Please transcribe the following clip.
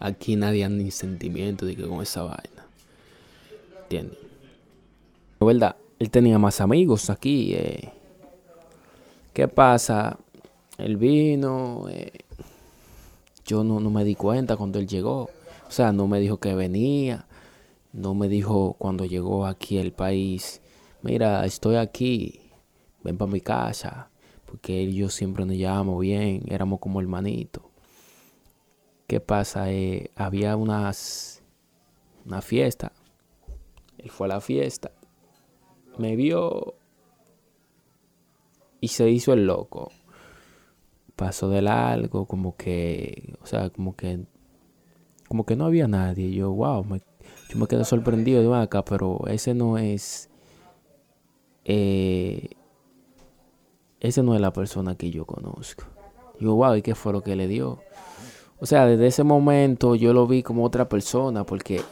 Aquí nadie anda ni sentimiento de que con esa vaina. ¿Entiendes? De verdad, él tenía más amigos aquí. Eh. ¿Qué pasa? Él vino. Eh. Yo no, no me di cuenta cuando él llegó. O sea, no me dijo que venía. No me dijo cuando llegó aquí al país. Mira, estoy aquí. Ven para mi casa. Porque él y yo siempre nos llevamos bien. Éramos como hermanitos. ¿Qué pasa? Eh, había unas, una fiesta. Él fue a la fiesta. Me vio y se hizo el loco. Pasó de largo, como que, o sea, como que, como que no había nadie. Yo, wow, yo me quedé sorprendido de acá, pero ese no es, eh, ese no es la persona que yo conozco. Yo, wow, ¿y qué fue lo que le dio? O sea, desde ese momento yo lo vi como otra persona porque